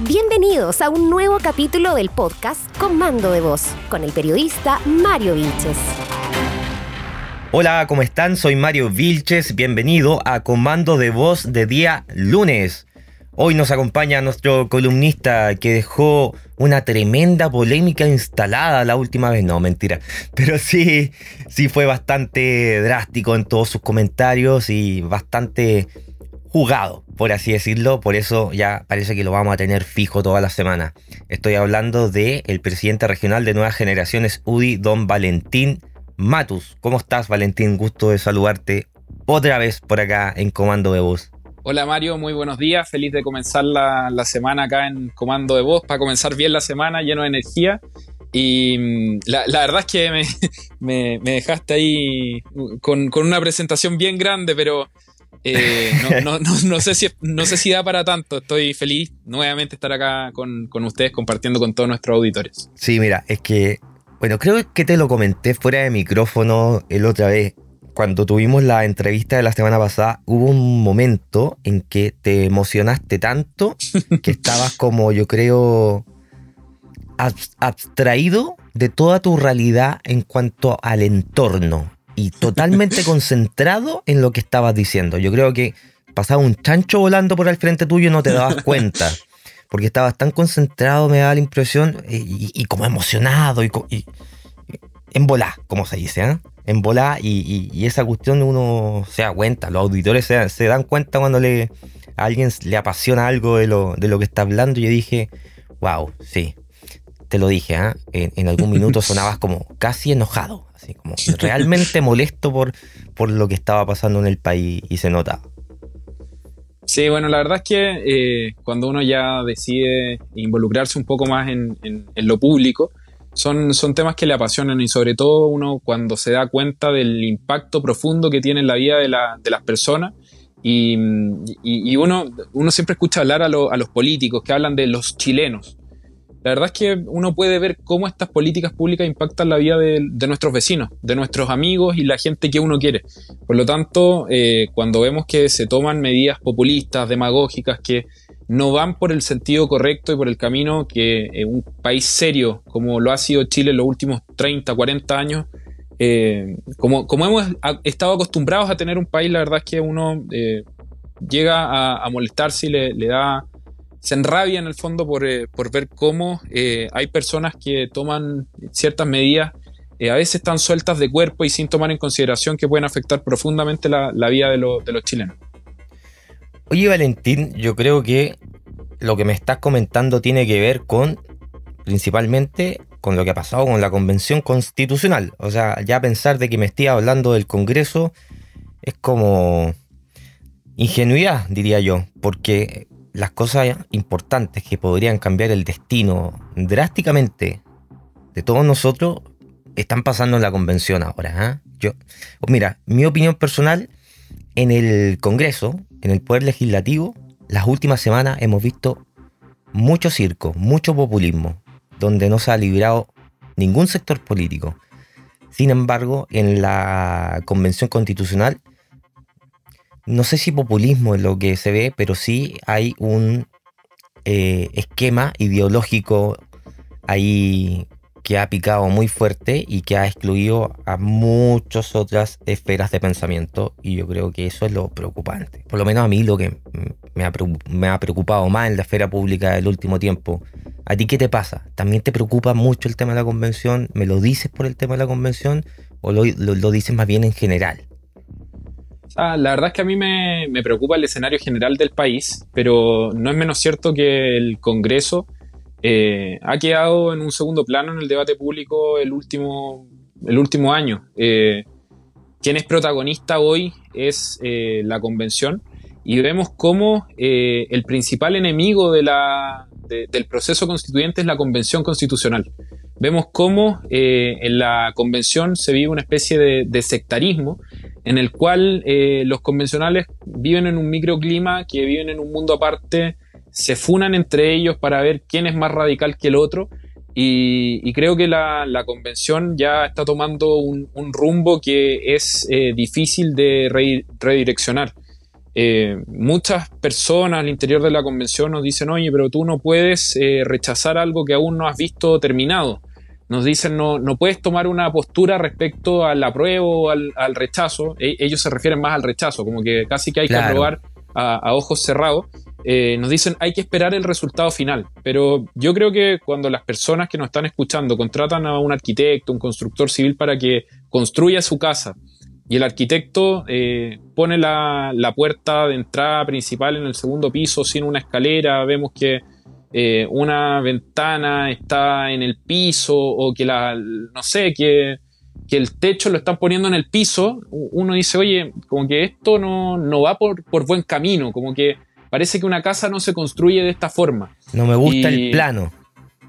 Bienvenidos a un nuevo capítulo del podcast Comando de Voz con el periodista Mario Vilches. Hola, ¿cómo están? Soy Mario Vilches. Bienvenido a Comando de Voz de día lunes. Hoy nos acompaña nuestro columnista que dejó una tremenda polémica instalada la última vez. No, mentira. Pero sí, sí fue bastante drástico en todos sus comentarios y bastante jugado, por así decirlo. Por eso ya parece que lo vamos a tener fijo toda la semana. Estoy hablando del el presidente regional de Nuevas Generaciones, UDI, don Valentín Matus. ¿Cómo estás, Valentín? Gusto de saludarte otra vez por acá en Comando de Voz. Hola Mario, muy buenos días. Feliz de comenzar la, semana acá en Comando de Voz, para comenzar bien la semana, lleno de energía. Y mm, la, verdad es que me, dejaste ahí con, con, una presentación bien grande, pero eh, no, sé si, no sé si da para tanto. Estoy feliz nuevamente estar acá con, ustedes compartiendo con todos nuestros auditores. Sí, mira, es que, bueno, creo que te lo comenté fuera de micrófono el otra vez. Cuando tuvimos la entrevista de la semana pasada, hubo un momento en que te emocionaste tanto que estabas como, yo creo, abstraído de toda tu realidad en cuanto al entorno y totalmente concentrado en lo que estabas diciendo. Yo creo que pasaba un chancho volando por el frente tuyo y no te dabas cuenta. Porque estabas tan concentrado, me da la impresión, y, como emocionado, y, en volá, como se dice, ¿eh? En volá, y, esa cuestión uno se da cuenta, los auditores se, dan cuenta cuando le, a alguien le apasiona algo de lo, de lo que está hablando. Y yo dije, wow, sí, te lo dije, ¿eh? en, algún minuto sonabas como casi enojado, así como realmente molesto por, por lo que estaba pasando en el país y se notaba. Sí, bueno, la verdad es que eh, cuando uno ya decide involucrarse un poco más en, lo público, son, son, temas que le apasionan y sobre todo uno cuando se da cuenta del impacto profundo que tiene en la vida de, las personas y, uno, uno, siempre escucha hablar a, a, los políticos que hablan de los chilenos la verdad es que uno puede ver cómo estas políticas públicas impactan la vida de, nuestros vecinos, de nuestros amigos y la gente que uno quiere. Por lo tanto, eh, cuando vemos que se toman medidas populistas, demagógicas, que no van por el sentido correcto y por el camino que eh, un país serio como lo ha sido Chile en los últimos 30, 40 años, eh, como, como, hemos estado acostumbrados a tener un país, la verdad es que uno llega a, molestarse y le da se enrabia en el fondo por, eh, ver cómo eh, hay personas que toman ciertas medidas, eh, a veces están sueltas de cuerpo y sin tomar en consideración que pueden afectar profundamente la, vida de, de, los chilenos. Oye Valentín, yo creo que lo que me estás comentando tiene que ver con principalmente con lo que ha pasado con la convención constitucional. O sea, ya pensar de que me estoy hablando del Congreso es como ingenuidad, diría yo, porque las cosas importantes que podrían cambiar el destino drásticamente de todos nosotros están pasando en la convención ahora. ¿ah? Yo, mira, mi opinión personal, en el Congreso, en el Poder Legislativo, las últimas semanas hemos visto mucho circo, mucho populismo, donde no se ha librado ningún sector político. Sin embargo, en la Convención Constitucional no sé si populismo es lo que se ve, pero sí hay un eh, esquema ideológico ahí que ha picado muy fuerte y que ha excluido a muchas otras esferas de pensamiento y yo creo que eso es lo preocupante. Por lo menos a mí lo que me ha, preocupado más en la esfera pública del último tiempo. ¿A ti qué te pasa? ¿También te preocupa mucho el tema de la convención? ¿Me lo dices por el tema de la convención o lo dices más bien en general? Ah, la verdad es que a mí me, preocupa el escenario general del país, pero no es menos cierto que el Congreso eh, ha quedado en un segundo plano en el debate público el último, el último año. Eh, quien es protagonista hoy es eh, la convención y vemos cómo el principal enemigo de la, del proceso constituyente es la convención constitucional. Vemos cómo en la convención se vive una especie de sectarismo en el cual eh, los convencionales viven en un microclima, que viven en un mundo aparte, se funan entre ellos para ver quién es más radical que el otro. Y, creo que la, convención ya está tomando un, rumbo que es eh, difícil de redireccionar. eh, muchas personas al interior de la convención nos dicen, oye, pero tú no puedes rechazar algo que aún no has visto terminado. Nos dicen, no, no puedes tomar una postura respecto al apruebo o al, rechazo. E, ellos se refieren más al rechazo, como que casi que hay que aprobar a, ojos cerrados. Eh, nos dicen, hay que esperar el resultado final. Pero yo creo que cuando las personas que nos están escuchando contratan a un arquitecto, un constructor civil para que construya su casa, y el arquitecto eh, pone la, puerta de entrada principal en el segundo piso sin una escalera. Vemos que eh, una ventana está en el piso o que la, no sé, que, el techo lo están poniendo en el piso. Uno dice, oye, como que esto no, no va por, por, buen camino, como que parece que una casa no se construye de esta forma. No me gusta el plano.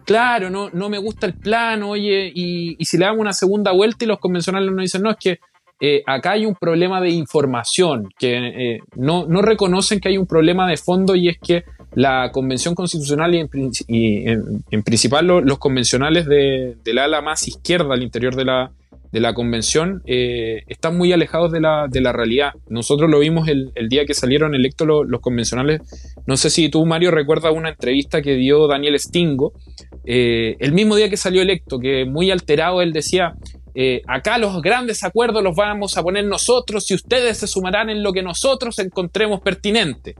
Claro, no, no me gusta el plano, oye, y, y si le damos una segunda vuelta y los convencionales nos dicen, no, es que eh, acá hay un problema de información, que eh, no, reconocen que hay un problema de fondo y es que la Convención Constitucional y en, principal los convencionales de, del ala más izquierda al interior de la, de la Convención eh, están muy alejados de la, de la, realidad. Nosotros lo vimos el, día que salieron electos los, convencionales. No sé si tú, Mario, recuerdas una entrevista que dio Daniel Stingo, el mismo día que salió electo, que muy alterado él decía, eh, acá los grandes acuerdos los vamos a poner nosotros y ustedes se sumarán en lo que nosotros encontremos pertinente.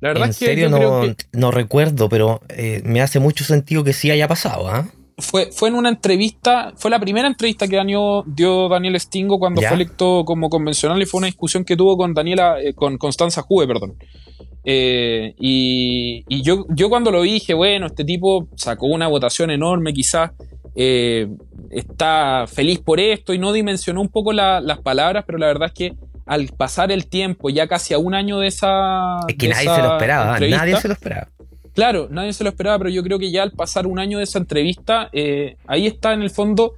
La verdad es que serio no, no, recuerdo, pero eh, me hace mucho sentido que sí haya pasado. ¿ah? Fue, fue en una entrevista, fue la primera entrevista que dio Daniel Stingo cuando fue electo como convencional y fue una discusión que tuvo con Daniela, eh, con Constanza Juve, perdón. y, y yo, yo cuando lo vi dije, bueno, este tipo sacó una votación enorme, quizás eh, está feliz por esto y no dimensionó un poco las palabras, pero la verdad es que al pasar el tiempo, ya casi a un año de esa. Es que nadie se lo esperaba, nadie se lo esperaba. Claro, nadie se lo esperaba, pero yo creo que ya al pasar un año de esa entrevista, eh, ahí está en el fondo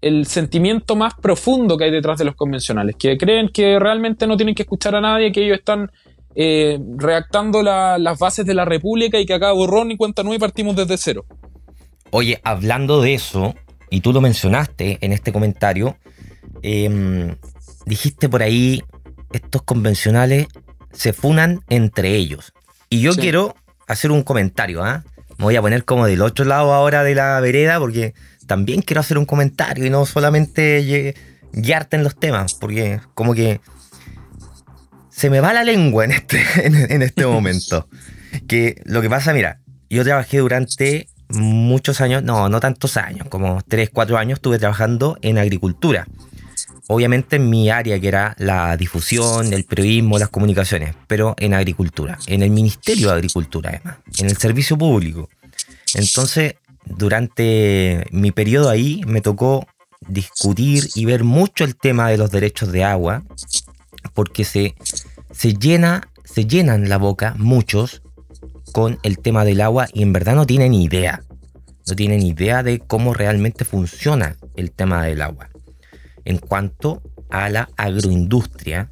el sentimiento más profundo que hay detrás de los convencionales, que creen que realmente no tienen que escuchar a nadie, que ellos están eh, redactando las bases de la República y que acá borrón y cuenta nueva y partimos desde cero. Oye, hablando de eso, y tú lo mencionaste en este comentario, em, dijiste por ahí, estos convencionales se funan entre ellos. Y yo quiero hacer un comentario, ¿ah? Me voy a poner como del otro lado ahora de la vereda porque también quiero hacer un comentario y no solamente guiarte en los temas, porque como que se me va la lengua en este, en este momento. que lo que pasa, mira, yo trabajé durante muchos años, no, no tantos años, como 3, 4 años estuve trabajando en agricultura. Obviamente en mi área que era la difusión, el periodismo, las comunicaciones, pero en agricultura, en el Ministerio de Agricultura además, en el servicio público. Entonces, durante mi periodo ahí me tocó discutir y ver mucho el tema de los derechos de agua, porque se, se, llena, se llenan la boca muchos con el tema del agua y en verdad no tienen idea. No tienen idea de cómo realmente funciona el tema del agua. En cuanto a la agroindustria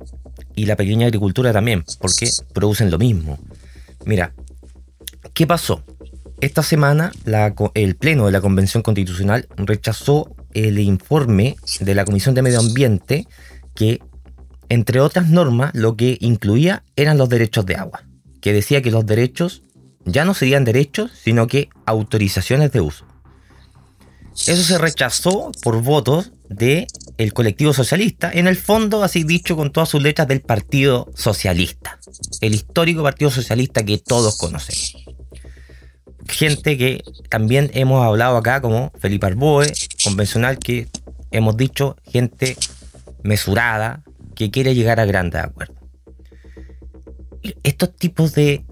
y la pequeña agricultura también, porque producen lo mismo. Mira, ¿qué pasó? Esta semana el Pleno de la Convención Constitucional rechazó el informe de la Comisión de Medio Ambiente que, entre otras normas, lo que incluía eran los derechos de agua, que decía que los derechos ya no serían derechos, sino que autorizaciones de uso. Eso se rechazó por votos del el colectivo socialista, en el fondo, así dicho con todas sus letras, del Partido Socialista, el histórico Partido Socialista que todos conocemos. Gente que también hemos hablado acá, como Felipe Arboe, convencional, que hemos dicho, gente mesurada, que quiere llegar a grandes acuerdos. Estos tipos de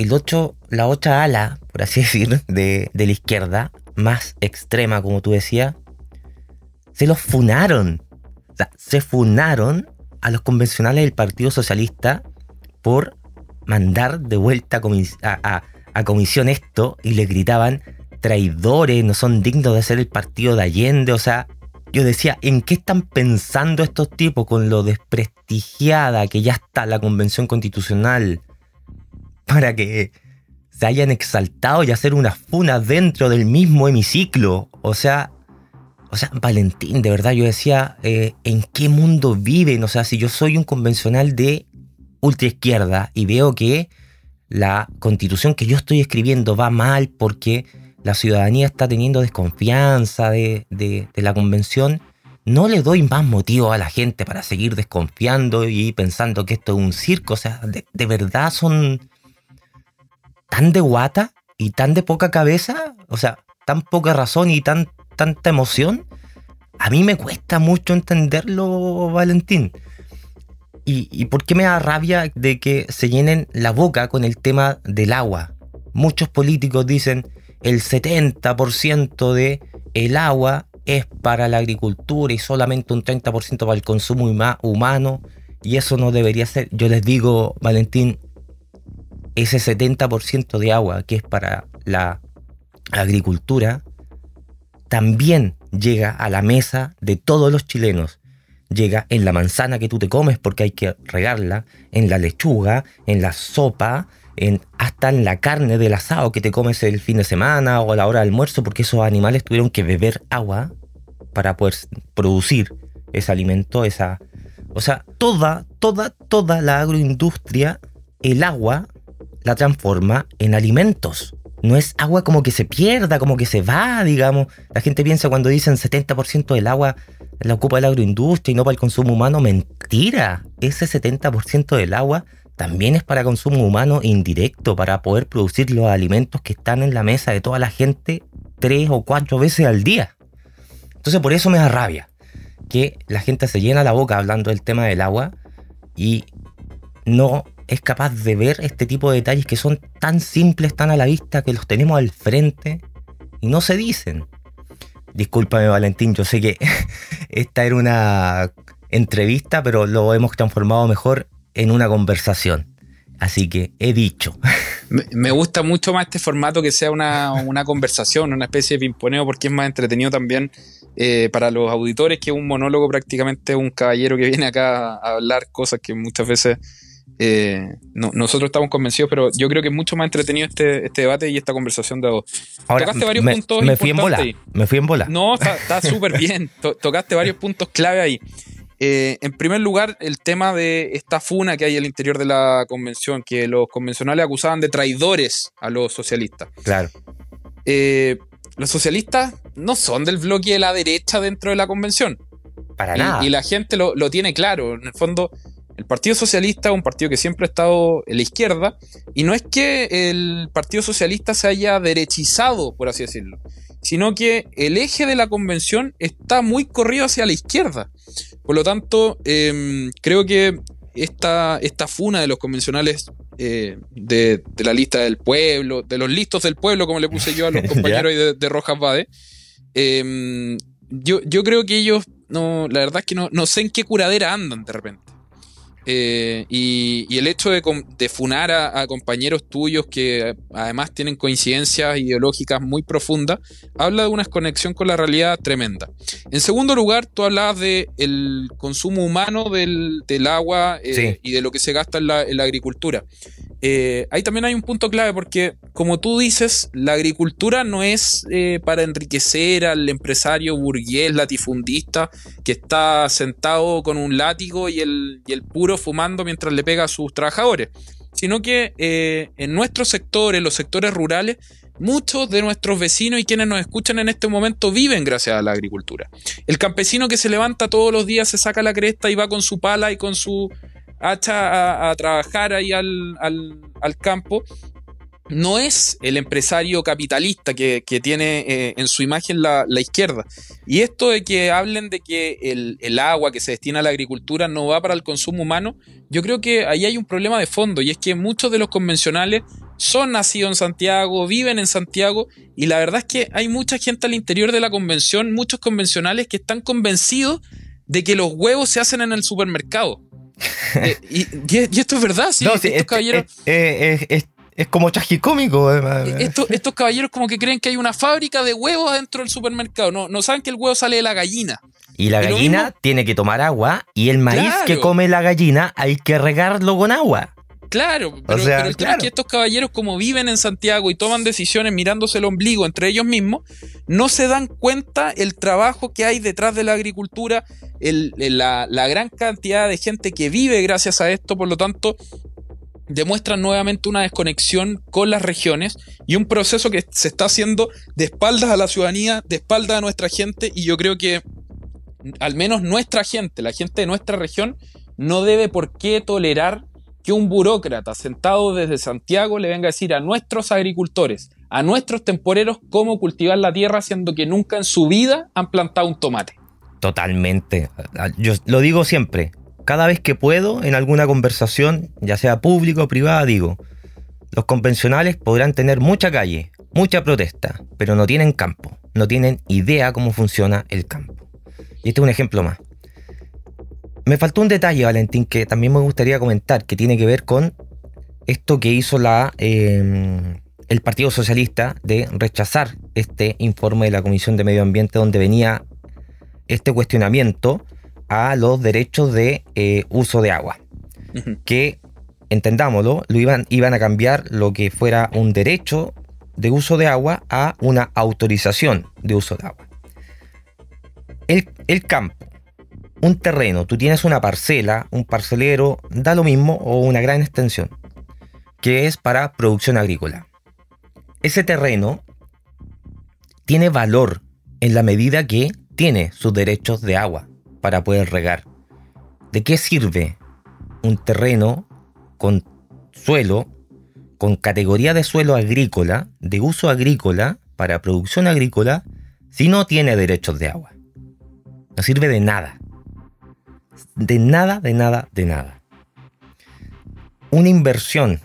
el otro, la otra ala, por así decir, de, la izquierda, más extrema, como tú decías, se los funaron. O sea, se funaron a los convencionales del Partido Socialista por mandar de vuelta a, a, comisión esto y le gritaban traidores, no son dignos de ser el partido de Allende. O sea, yo decía, ¿en qué están pensando estos tipos con lo desprestigiada que ya está la convención constitucional? Para que se hayan exaltado y hacer una funa dentro del mismo hemiciclo. O sea, o sea, Valentín, de verdad, yo decía, eh, ¿en qué mundo viven? O sea, si yo soy un convencional de ultra izquierda y veo que la constitución que yo estoy escribiendo va mal porque la ciudadanía está teniendo desconfianza de, la convención, no le doy más motivo a la gente para seguir desconfiando y pensando que esto es un circo. O sea, de, de verdad son tan de guata y tan de poca cabeza, o sea, tan poca razón y tan, tanta emoción. A mí me cuesta mucho entenderlo, Valentín. ¿Y, por qué me da rabia de que se llenen la boca con el tema del agua? Muchos políticos dicen el 70% de el agua es para la agricultura y solamente un 30% para el consumo humano y eso no debería ser. Yo les digo, Valentín, ese 70% de agua que es para la agricultura también llega a la mesa de todos los chilenos. Llega en la manzana que tú te comes porque hay que regarla, en la lechuga, en la sopa, en, hasta en la carne del asado que te comes el fin de semana o a la hora del almuerzo porque esos animales tuvieron que beber agua para poder producir ese alimento, esa... O sea, toda, toda, toda la agroindustria, el agua la transforma en alimentos. No es agua como que se pierda, como que se va, digamos. La gente piensa cuando dicen 70% del agua la ocupa la agroindustria y no para el consumo humano. Mentira. Ese 70% del agua también es para consumo humano indirecto, para poder producir los alimentos que están en la mesa de toda la gente tres o cuatro veces al día. Entonces por eso me da rabia que la gente se llena la boca hablando del tema del agua y no es capaz de ver este tipo de detalles que son tan simples, tan a la vista, que los tenemos al frente y no se dicen. Discúlpame Valentín, yo sé que esta era una entrevista, pero lo hemos transformado mejor en una conversación. Así que he dicho. Me, gusta mucho más este formato que sea una, conversación, una especie de pimponeo, porque es más entretenido también eh, para los auditores que un monólogo prácticamente un caballero que viene acá a hablar cosas que muchas veces eh, nosotros estamos convencidos, pero yo creo que es mucho más entretenido este, este debate y esta conversación de dos. tocaste varios me, puntos me fui en bola. Me fui en bola. No, está súper bien. tocaste varios puntos clave ahí. Eh, en primer lugar, el tema de esta funa que hay al interior de la convención, que los convencionales acusaban de traidores a los socialistas. Claro. Eh, los socialistas no son del bloque de la derecha dentro de la convención. Para nada. Y la gente lo, lo tiene claro. En el fondo, el Partido Socialista es un partido que siempre ha estado en la izquierda y no es que el Partido Socialista se haya derechizado, por así decirlo, sino que el eje de la convención está muy corrido hacia la izquierda. Por lo tanto, em, creo que esta, esta funa de los convencionales eh, de, la lista del pueblo, de los listos del pueblo, como le puse yo a los compañeros de, de, Rojas Bade, em, yo, yo creo que ellos, no, la verdad es que no, no sé en qué curadera andan de repente. Eh, y, el hecho de, funar a, compañeros tuyos que además tienen coincidencias ideológicas muy profundas, habla de una conexión con la realidad tremenda. En segundo lugar, tú hablabas del el consumo humano del, agua eh, y de lo que se gasta en la, agricultura. Eh, ahí también hay un punto clave porque, como tú dices, la agricultura no es para enriquecer al empresario burgués, latifundista, que está sentado con un látigo y el, y el puro fumando mientras le pega a sus trabajadores, sino que eh, en nuestros sectores, los sectores rurales, muchos de nuestros vecinos y quienes nos escuchan en este momento viven gracias a la agricultura. El campesino que se levanta todos los días, se saca la cresta y va con su pala y con su hacha a, trabajar ahí al, al campo, no es el empresario capitalista que, tiene eh, en su imagen la, izquierda. Y esto de que hablen de que el, agua que se destina a la agricultura no va para el consumo humano, yo creo que ahí hay un problema de fondo y es que muchos de los convencionales son nacidos en Santiago, viven en Santiago y la verdad es que hay mucha gente al interior de la convención, muchos convencionales que están convencidos de que los huevos se hacen en el supermercado. Eh, y, esto es verdad, sí. estos caballeros. Es como tragicómico. Estos, estos caballeros como que creen que hay una fábrica de huevos dentro del supermercado. No, no saben que el huevo sale de la gallina. Y la gallina tiene que tomar agua y el maíz que come la gallina hay que regarlo con agua. Claro, pero, el tema es que estos caballeros, como viven en Santiago y toman decisiones mirándose el ombligo entre ellos mismos, no se dan cuenta el trabajo que hay detrás de la agricultura, la, la gran cantidad de gente que vive gracias a esto, por lo tanto, demuestran nuevamente una desconexión con las regiones y un proceso que se está haciendo de espaldas a la ciudadanía, de espaldas a nuestra gente, y yo creo que al menos nuestra gente, la gente de nuestra región, no debe por qué tolerar que un burócrata sentado desde Santiago le venga a decir a nuestros agricultores, a nuestros temporeros cómo cultivar la tierra, siendo que nunca en su vida han plantado un tomate. Totalmente. Yo lo digo siempre. Cada vez que puedo, en alguna conversación, ya sea pública o privada, digo, los convencionales podrán tener mucha calle, mucha protesta, pero no tienen campo, no tienen idea cómo funciona el campo. Y este es un ejemplo más. Me faltó un detalle, Valentín, que también me gustaría comentar, que tiene que ver con esto que hizo la, em, el Partido Socialista de rechazar este informe de la Comisión de Medio Ambiente donde venía este cuestionamiento a los derechos de eh, uso de agua. Que, entendámoslo, lo iban, iban a cambiar lo que fuera un derecho de uso de agua a una autorización de uso de agua. El, el campo un terreno, tú tienes una parcela, un parcelero, da lo mismo o una gran extensión, que es para producción agrícola. Ese terreno tiene valor en la medida que tiene sus derechos de agua para poder regar. ¿De qué sirve un terreno con suelo, con categoría de suelo agrícola, de uso agrícola, para producción agrícola, si no tiene derechos de agua? No sirve de nada de nada, de nada, de nada. Una inversión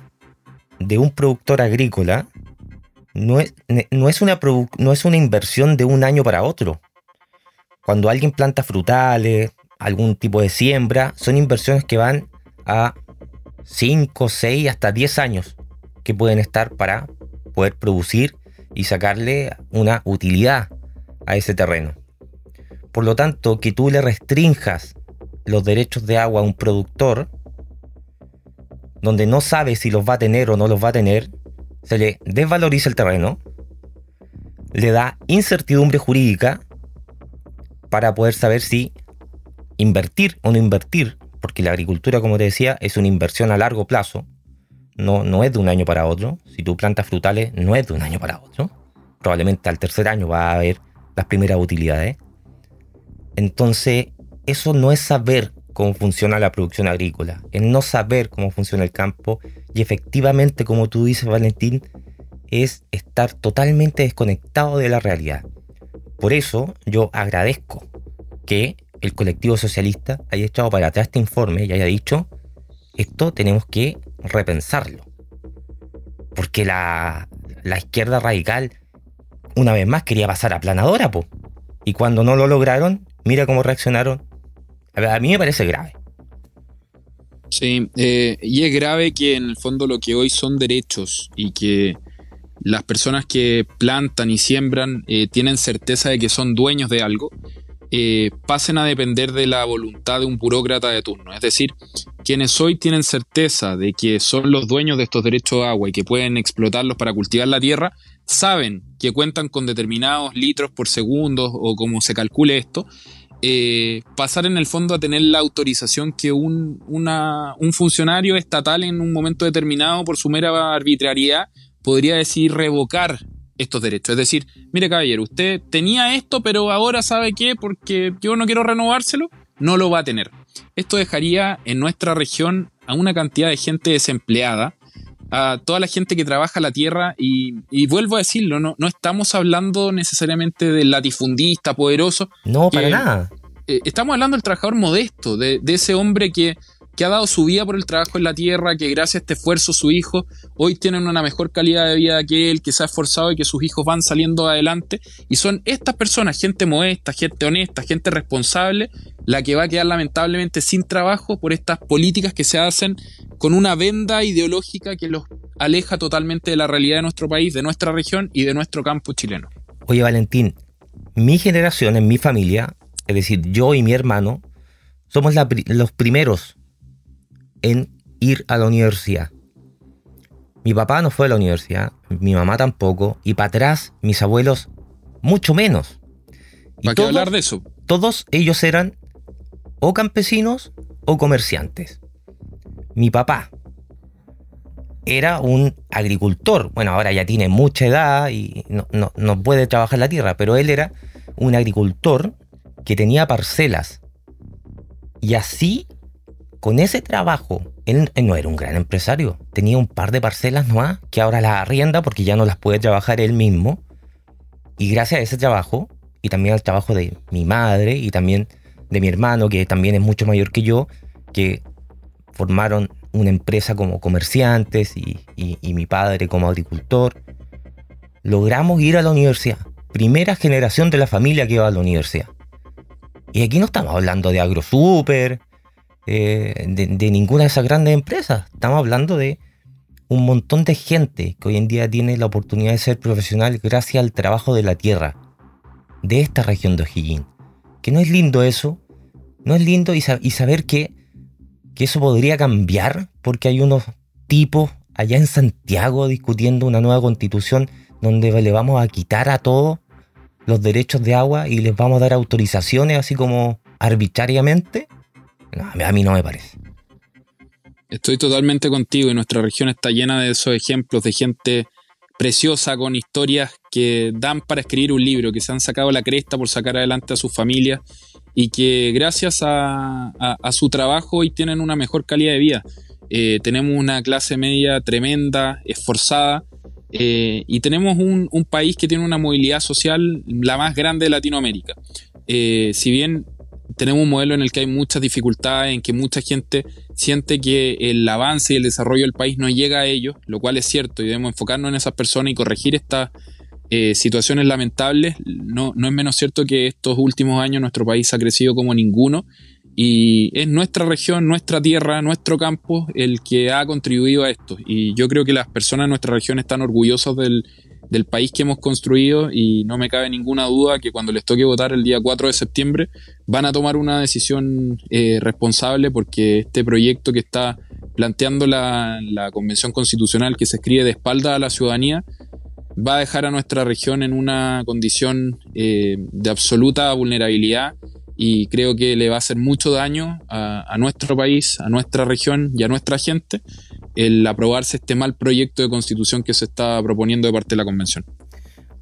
de un productor agrícola no es, no es, una, no es una inversión de un año para otro. Cuando alguien planta frutales, algún tipo de siembra, son inversiones que van a 5, 6, hasta 10 años que pueden estar para poder producir y sacarle una utilidad a ese terreno. Por lo tanto, que tú le restrinjas los derechos de agua a un productor, donde no sabe si los va a tener o no los va a tener, se le desvaloriza el terreno, le da incertidumbre jurídica para poder saber si invertir o no invertir, porque la agricultura, como te decía, es una inversión a largo plazo, no, no es de un año para otro. Si tú plantas frutales, no es de un año para otro. Probablemente al tercer año va a haber las primeras utilidades. Entonces, eso no es saber cómo funciona la producción agrícola, es no saber cómo funciona el campo y efectivamente, como tú dices, Valentín, es estar totalmente desconectado de la realidad. Por eso yo agradezco que el colectivo socialista haya echado para atrás este informe y haya dicho, esto tenemos que repensarlo. Porque la, la izquierda radical, una vez más, quería pasar a planadora, po. Y cuando no lo lograron, mira cómo reaccionaron a mí me parece grave. Sí, eh, y es grave que en el fondo lo que hoy son derechos y que las personas que plantan y siembran eh, tienen certeza de que son dueños de algo, eh, pasen a depender de la voluntad de un burócrata de turno. Es decir, quienes hoy tienen certeza de que son los dueños de estos derechos de agua y que pueden explotarlos para cultivar la tierra, saben que cuentan con determinados litros por segundo o como se calcule esto, eh, pasar en el fondo a tener la autorización que un, un, funcionario estatal en un momento determinado, por su mera arbitrariedad, podría decir revocar estos derechos. Es decir, mire caballero, usted tenía esto, pero ahora sabe qué, porque yo no quiero renovárselo, no lo va a tener. Esto dejaría en nuestra región a una cantidad de gente desempleada, a toda la gente que trabaja la tierra y, vuelvo a decirlo, no, no estamos hablando necesariamente del latifundista poderoso. No, para nada. Eh, estamos hablando del trabajador modesto, de, ese hombre que, que, ha dado su vida por el trabajo en la tierra, que gracias a este esfuerzo sus hijos hoy tienen una mejor calidad de vida que él, que se ha esforzado y que sus hijos van saliendo adelante. Y son estas personas, gente modesta, gente honesta, gente responsable, la que va a quedar lamentablemente sin trabajo por estas políticas que se hacen con una venda ideológica que los aleja totalmente de la realidad de nuestro país, de nuestra región y de nuestro campo chileno. Oye, Valentín, mi generación, en mi familia, es decir, yo y mi hermano, somos los primeros en ir a la universidad. Mi papá no fue a la universidad, mi mamá tampoco, y para atrás mis abuelos mucho menos. Y ¿Para qué hablar de eso? Todos ellos eran o campesinos o comerciantes. Mi papá era un agricultor. Bueno, ahora ya tiene mucha edad y no, no puede trabajar la tierra, pero él era un agricultor que tenía parcelas. Y así, con ese trabajo, él, no era un gran empresario. Tenía un par de parcelas nomás que ahora las arrienda porque ya no las puede trabajar él mismo. Y gracias a ese trabajo, y también al trabajo de mi madre y también de mi hermano, que también es mucho mayor que yo, que formaron una empresa como comerciantes y, mi padre como agricultor, logramos ir a la universidad. Primera generación de la familia que iba a la universidad. Y aquí no estamos hablando de AgroSuper, eh, de, ninguna de esas grandes empresas. Estamos hablando de un montón de gente que hoy en día tiene la oportunidad de ser profesional gracias al trabajo de la tierra, de esta región de O'Higgins. Que no es lindo eso, no es lindo y, saber que, que eso podría cambiar porque hay unos tipos allá en Santiago discutiendo una nueva constitución donde le vamos a quitar a todos los derechos de agua y les vamos a dar autorizaciones así como arbitrariamente a mí no me parece. Estoy totalmente contigo y nuestra región está llena de esos ejemplos de gente preciosa con historias que dan para escribir un libro, que se han sacado la cresta por sacar adelante a sus familias y que gracias a, su trabajo hoy tienen una mejor calidad de vida. Eh, tenemos una clase media tremenda, esforzada, eh, y tenemos un, país que tiene una movilidad social la más grande de Latinoamérica. Eh, si bien tenemos un modelo en el que hay muchas dificultades, en que mucha gente siente que el avance y el desarrollo del país no llega a ellos, lo cual es cierto y debemos enfocarnos en esas personas y corregir estas eh, situaciones lamentables. No, no es menos cierto que estos últimos años nuestro país ha crecido como ninguno y es nuestra región, nuestra tierra, nuestro campo el que ha contribuido a esto. Y yo creo que las personas de nuestra región están orgullosas del, del país que hemos construido y no me cabe ninguna duda que cuando les toque votar el día 4 de septiembre van a tomar una decisión eh, responsable porque este proyecto que está planteando la, Convención Constitucional que se escribe de espalda a la ciudadanía va a dejar a nuestra región en una condición eh, de absoluta vulnerabilidad y creo que le va a hacer mucho daño a, nuestro país, a nuestra región y a nuestra gente el aprobarse este mal proyecto de constitución que se está proponiendo de parte de la convención.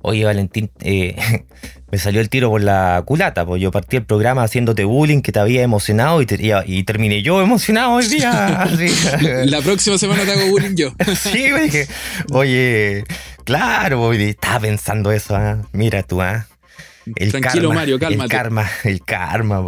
Oye, Valentín, eh, me salió el tiro por la culata, pues yo partí el programa haciéndote bullying que te había emocionado y, y, terminé yo emocionado hoy día. La próxima semana te hago bullying yo. sí, oye, oye claro, estaba pensando eso, ¿ah? mira tú, ¿ah? El Tranquilo, Mario, cálmate. El karma, el karma,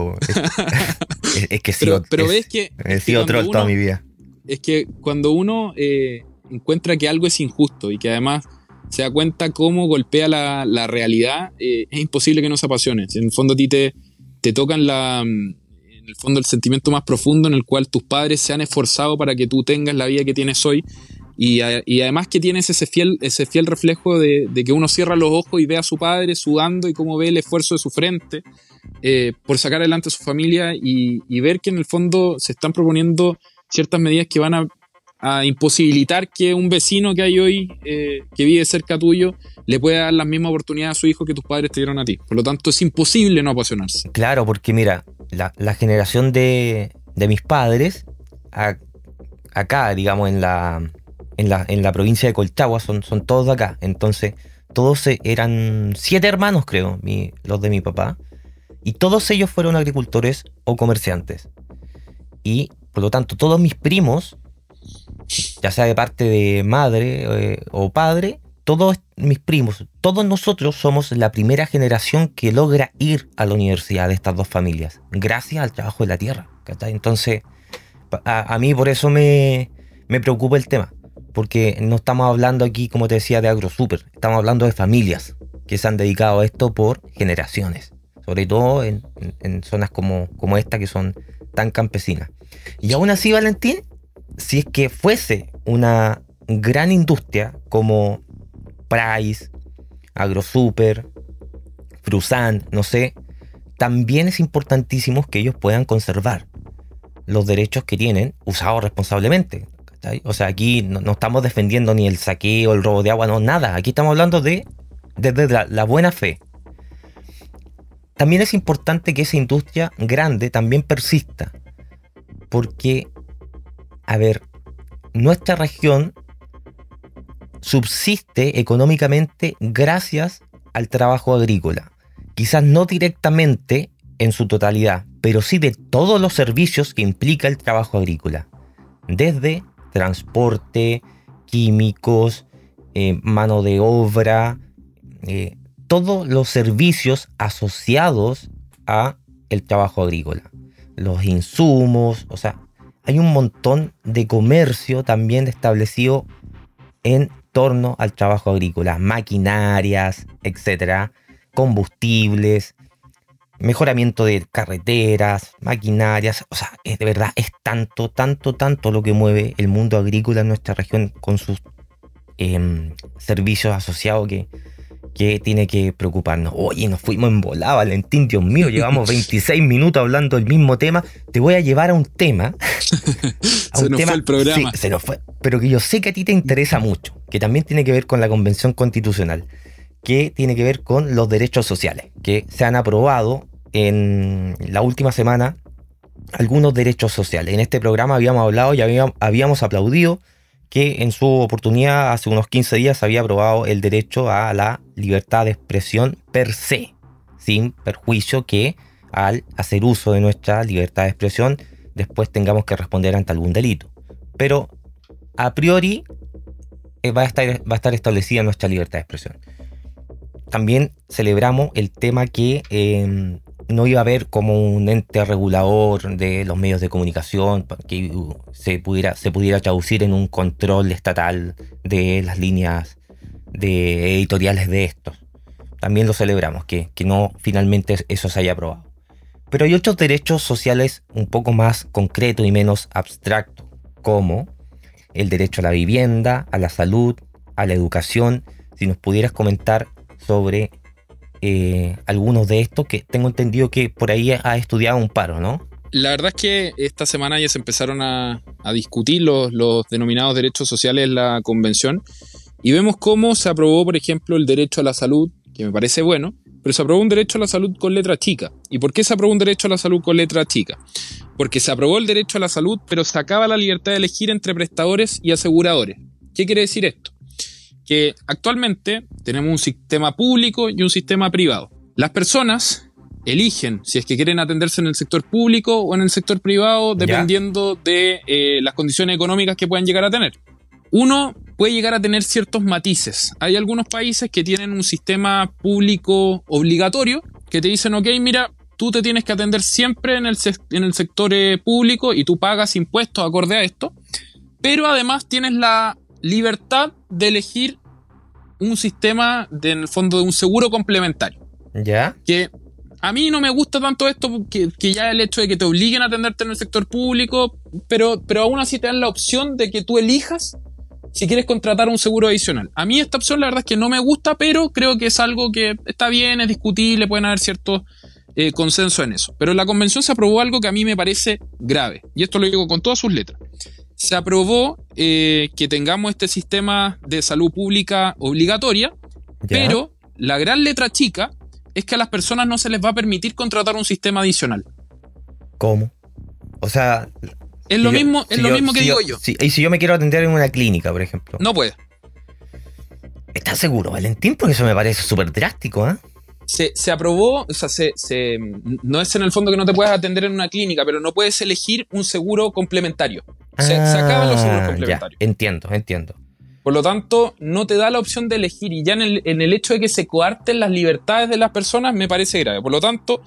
es, que sí, pero, ves que. He sido troll toda mi vida. Es que cuando uno eh, encuentra que algo es injusto y que además se da cuenta cómo golpea la, realidad, eh, es imposible que no se apasione. En el fondo a ti te, te tocan la, en el fondo el sentimiento más profundo en el cual tus padres se han esforzado para que tú tengas la vida que tienes hoy y, además que tienes ese fiel, ese fiel reflejo de, que uno cierra los ojos y ve a su padre sudando y cómo ve el esfuerzo de su frente eh, por sacar adelante a su familia y, ver que en el fondo se están proponiendo ciertas medidas que van a, imposibilitar que un vecino que hay hoy, eh, que vive cerca tuyo, le pueda dar las mismas oportunidades a su hijo que tus padres te dieron a ti. Por lo tanto, es imposible no apasionarse. Claro, porque mira, la, generación de, mis padres, acá, digamos, en la, en la, en la provincia de Colchagua, son, son todos de acá. Entonces, todos eran siete hermanos, creo, los de mi papá. Y todos ellos fueron agricultores o comerciantes. Y, por lo tanto, todos mis primos, ya sea de parte de madre eh, o padre, todos mis primos, todos nosotros somos la primera generación que logra ir a la universidad de estas dos familias, gracias al trabajo de la tierra. Entonces, a, mí por eso me, me preocupa el tema porque no estamos hablando aquí, como te decía, de agrosuper, estamos hablando de familias que se han dedicado a esto por generaciones, sobre todo en, zonas como, como esta que son tan campesinas. Y aún así, Valentín, si es que fuese una gran industria como Price, AgroSuper, Frusan, no sé, también es importantísimo que ellos puedan conservar los derechos que tienen usados responsablemente. O sea, aquí no, estamos defendiendo ni el saqueo, el robo de agua, no, nada. Aquí estamos hablando de desde la, buena fe. También es importante que esa industria grande también persista. Porque, a ver, nuestra región subsiste económicamente gracias al trabajo agrícola. Quizás no directamente en su totalidad, pero sí de todos los servicios que implica el trabajo agrícola. Desde transporte, químicos, eh, mano de obra, eh, todos los servicios asociados a el trabajo agrícola. Los insumos, o sea, hay un montón de comercio también establecido en torno al trabajo agrícola, maquinarias, etcétera, combustibles, mejoramiento de carreteras, maquinarias, o sea, es de verdad es tanto, tanto, tanto lo que mueve el mundo agrícola en nuestra región con sus em, servicios asociados que, que tiene que preocuparnos. Oye, nos fuimos en volada, Valentín, Dios mío, llevamos 26 minutos hablando del mismo tema. Te voy a llevar a un tema. se nos fue el programa. se nos fue, pero que yo sé que a ti te interesa mucho, que también tiene que ver con la Convención Constitucional que tiene que ver con los derechos sociales, que se han aprobado en la última semana algunos derechos sociales. En este programa habíamos hablado y habíamos, aplaudido que en su oportunidad hace unos 15 días había aprobado el derecho a la libertad de expresión per se, sin perjuicio que al hacer uso de nuestra libertad de expresión después tengamos que responder ante algún delito. Pero a priori eh, va, a estar, va a establecida nuestra libertad de expresión también celebramos el tema que em, no iba a haber como un ente regulador de los medios de comunicación que se pudiera, se pudiera traducir en un control estatal de las líneas de editoriales de estos. También lo celebramos, que, que no finalmente eso se haya aprobado. Pero hay otros derechos sociales un poco más concretos y menos abstractos, como el derecho a la vivienda, a la salud, a la educación. Si nos pudieras comentar sobre eh, algunos de estos que tengo entendido que por ahí ha estudiado un paro, ¿no? La verdad es que esta semana ya se empezaron a, discutir los, denominados derechos sociales en la convención y vemos cómo se aprobó, por ejemplo, el derecho a la salud, que me parece bueno, pero se aprobó un derecho a la salud con letra chica. ¿Y por qué se aprobó un derecho a la salud con letra chica? Porque se aprobó el derecho a la salud, pero se acaba la libertad de elegir entre prestadores y aseguradores. ¿Qué quiere decir esto? Que actualmente tenemos un sistema público y un sistema privado. Las personas eligen si es que quieren atenderse en el sector público o en el sector privado, dependiendo de eh, las condiciones económicas que puedan llegar a tener. Uno puede llegar a tener ciertos matices. Hay algunos países que tienen un sistema público obligatorio que te dicen, ok, mira, tú te tienes que atender siempre en el, en el sector eh, público y tú pagas impuestos acorde a esto, pero además tienes la libertad de elegir un sistema, de, en el fondo, de un seguro complementario. ¿Ya? Que a mí no me gusta tanto esto, que, que, ya el hecho de que te obliguen a atenderte en el sector público, pero, pero aún así te dan la opción de que tú elijas si quieres contratar un seguro adicional. A mí esta opción la verdad es que no me gusta, pero creo que es algo que está bien, es discutible, pueden haber ciertos eh, consenso en eso. Pero en la convención se aprobó algo que a mí me parece grave, y esto lo digo con todas sus letras se aprobó eh, que tengamos este sistema de salud pública obligatoria, pero la gran letra chica es que a las personas no se les va a permitir contratar un sistema adicional. ¿Cómo? O sea... Es lo mismo, es lo mismo que digo yo. y si yo me quiero atender en una clínica, por ejemplo. No puede. ¿Estás seguro, Valentín? Porque eso me parece súper drástico, ¿eh? Se, aprobó, o sea, se, no es en el fondo que no te puedas atender en una clínica, pero no puedes elegir un seguro complementario. Se, acaban los seguros ah, complementarios. entiendo, entiendo. Por lo tanto, no te da la opción de elegir y ya en el, en el hecho de que se coarten las libertades de las personas me parece grave. Por lo tanto,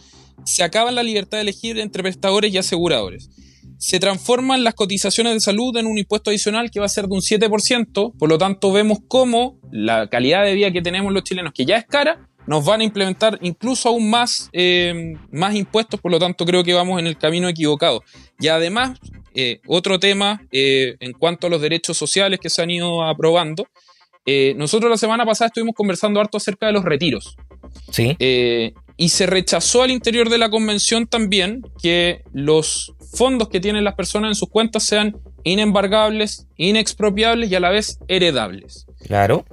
se acaba la libertad de elegir entre prestadores y aseguradores. Se transforman las cotizaciones de salud en un impuesto adicional que va a ser de un 7%, por lo tanto vemos cómo la calidad de vida que tenemos los chilenos, que ya es cara, nos van a implementar incluso aún más, eh, más impuestos, por lo tanto creo que vamos en el camino equivocado. Y además, eh, otro tema eh, en cuanto a los derechos sociales que se han ido aprobando, nosotros la semana pasada estuvimos conversando harto acerca de los retiros. Sí. y se rechazó al interior de la convención también que los fondos que tienen las personas en sus cuentas sean inembargables, inexpropiables y a la vez heredables. Claro.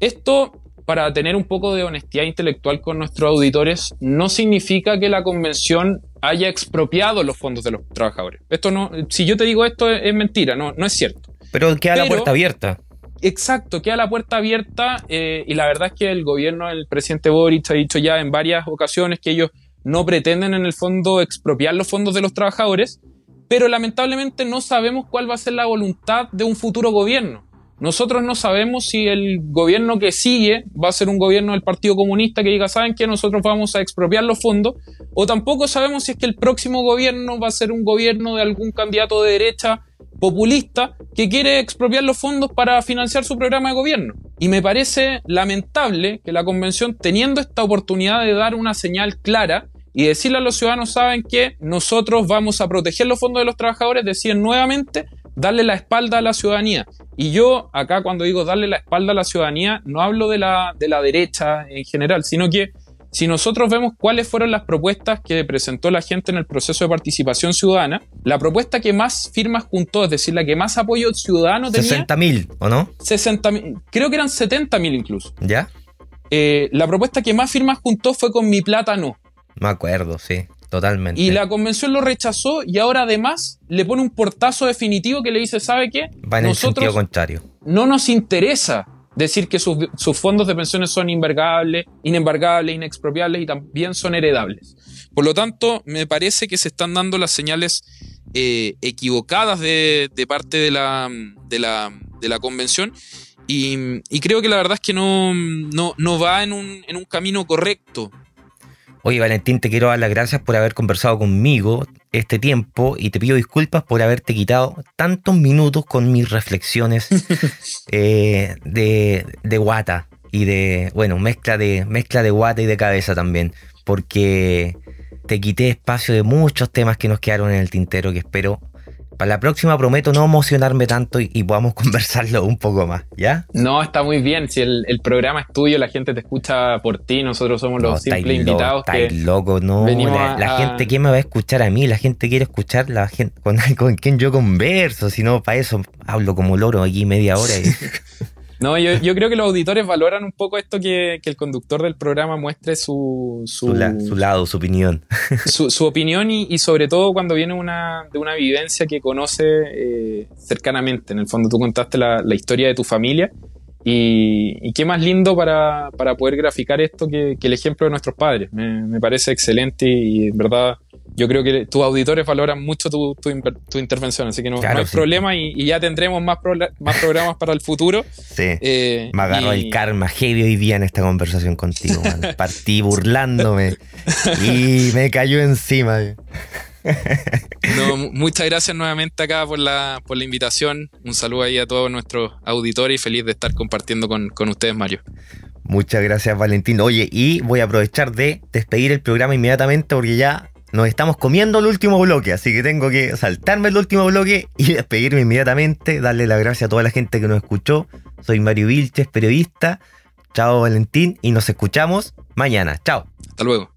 Esto, para tener un poco de honestidad intelectual con nuestros auditores, no significa que la convención haya expropiado los fondos de los trabajadores. Esto no, si yo te digo esto es, mentira, no, no es cierto. Pero queda la puerta abierta. Exacto, queda la puerta abierta eh, y la verdad es que el gobierno, el presidente Boric ha dicho ya en varias ocasiones que ellos no pretenden en el fondo expropiar los fondos de los trabajadores, pero lamentablemente no sabemos cuál va a ser la voluntad de un futuro gobierno. Nosotros no sabemos si el gobierno que sigue va a ser un gobierno del Partido Comunista que diga, ¿saben que Nosotros vamos a expropiar los fondos. O tampoco sabemos si es que el próximo gobierno va a ser un gobierno de algún candidato de derecha populista que quiere expropiar los fondos para financiar su programa de gobierno. Y me parece lamentable que la convención, teniendo esta oportunidad de dar una señal clara, y decirle a los ciudadanos, saben que nosotros vamos a proteger los fondos de los trabajadores, deciden nuevamente darle la espalda a la ciudadanía. Y yo acá cuando digo darle la espalda a la ciudadanía, no hablo de la, de la derecha en general, sino que si nosotros vemos cuáles fueron las propuestas que presentó la gente en el proceso de participación ciudadana, la propuesta que más firmas juntó, es decir, la que más apoyo ciudadano tenía... 60.000, ¿o no? 60.000, creo que eran 70.000 incluso. ¿Ya? Eh, la propuesta que más firmas juntó fue con Mi Plata No. Me acuerdo, sí, totalmente. Y la convención lo rechazó y ahora además le pone un portazo definitivo que le dice, ¿sabe qué? Va en el sentido contrario. No nos interesa decir que sus, fondos de pensiones son inembargables, inembargables, inexpropiables y también son heredables. Por lo tanto, me parece que se están dando las señales eh, equivocadas de, parte de la, de la, convención y, creo que la verdad es que no, no, no va en un, en un camino correcto. Oye, Valentín, te quiero dar las gracias por haber conversado conmigo este tiempo y te pido disculpas por haberte quitado tantos minutos con mis reflexiones eh, de, de, guata y de, bueno, mezcla de, mezcla de guata y de cabeza también, porque te quité espacio de muchos temas que nos quedaron en el tintero que espero para la próxima prometo no emocionarme tanto y, podamos conversarlo un poco más, ¿ya? No, está muy bien. Si el, programa es tuyo, la gente te escucha por ti, nosotros somos los simples invitados. Estáis loco, no. La, gente, ¿quién me va a escuchar a mí? La gente quiere escuchar la gente con, con quien yo converso, si no, para eso hablo como loro aquí media hora. Y... No, yo, creo que los auditores valoran un poco esto que, el conductor del programa muestre su... Su, lado, su opinión. Su, opinión y, sobre todo cuando viene una, de una vivencia que conoce eh, cercanamente. En el fondo tú contaste la, historia de tu familia y, qué más lindo para, poder graficar esto que, el ejemplo de nuestros padres. Me, me parece excelente y en verdad yo creo que tus auditores valoran mucho tu, intervención, así que no, hay problema y, ya tendremos más, más programas para el futuro. Sí. Eh, me agarró el karma heavy hoy día en esta conversación contigo, Partí burlándome y me cayó encima. No, muchas gracias nuevamente acá por la, por la invitación. Un saludo ahí a todos nuestros auditores y feliz de estar compartiendo con, con ustedes, Mario. Muchas gracias, Valentín. Oye, y voy a aprovechar de despedir el programa inmediatamente porque ya nos estamos comiendo el último bloque, así que tengo que saltarme el último bloque y despedirme inmediatamente, darle las gracias a toda la gente que nos escuchó. Soy Mario Vilches, periodista. Chao Valentín y nos escuchamos mañana. Chao. Hasta luego.